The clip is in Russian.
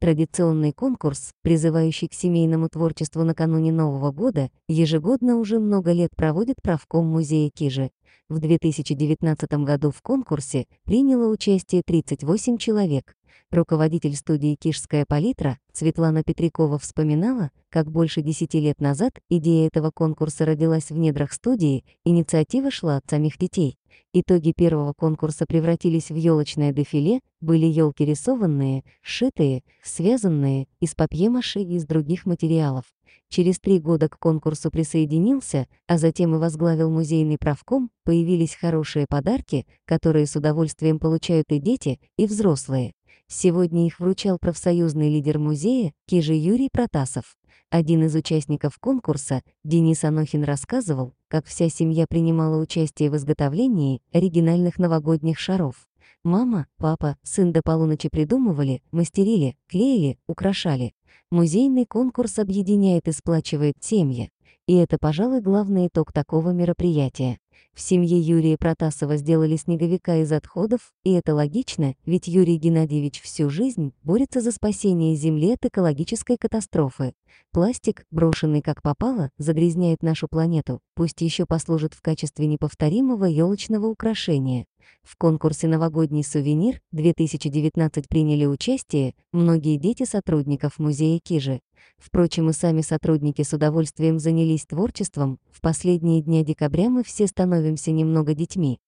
Традиционный конкурс, призывающий к семейному творчеству накануне Нового года, ежегодно уже много лет проводит правком музея Кижи. В 2019 году в конкурсе приняло участие 38 человек. Руководитель студии «Кишская палитра» Светлана Петрякова вспоминала, как больше десяти лет назад идея этого конкурса родилась в недрах студии, инициатива шла от самих детей. Итоги первого конкурса превратились в елочное дефиле, были елки рисованные, сшитые, связанные, из папье-маше и из других материалов. Через три года к конкурсу присоединился, а затем и возглавил музейный правком, появились хорошие подарки, которые с удовольствием получают и дети, и взрослые. Сегодня их вручал профсоюзный лидер музея Кижи Юрий Протасов. Один из участников конкурса, Денис Анохин, рассказывал, как вся семья принимала участие в изготовлении оригинальных новогодних шаров. Мама, папа, сын до полуночи придумывали, мастерили, клеили, украшали. Музейный конкурс объединяет и сплачивает семьи. И это, пожалуй, главный итог такого мероприятия. В семье Юрия Протасова сделали снеговика из отходов, и это логично, ведь Юрий Геннадьевич всю жизнь борется за спасение Земли от экологической катастрофы. Пластик, брошенный как попало, загрязняет нашу планету, пусть еще послужит в качестве неповторимого елочного украшения. В конкурсе «Новогодний сувенир» 2019 приняли участие многие дети сотрудников музея Кижи. Впрочем, и сами сотрудники с удовольствием занялись творчеством. В последние дни декабря мы все становимся немного детьми.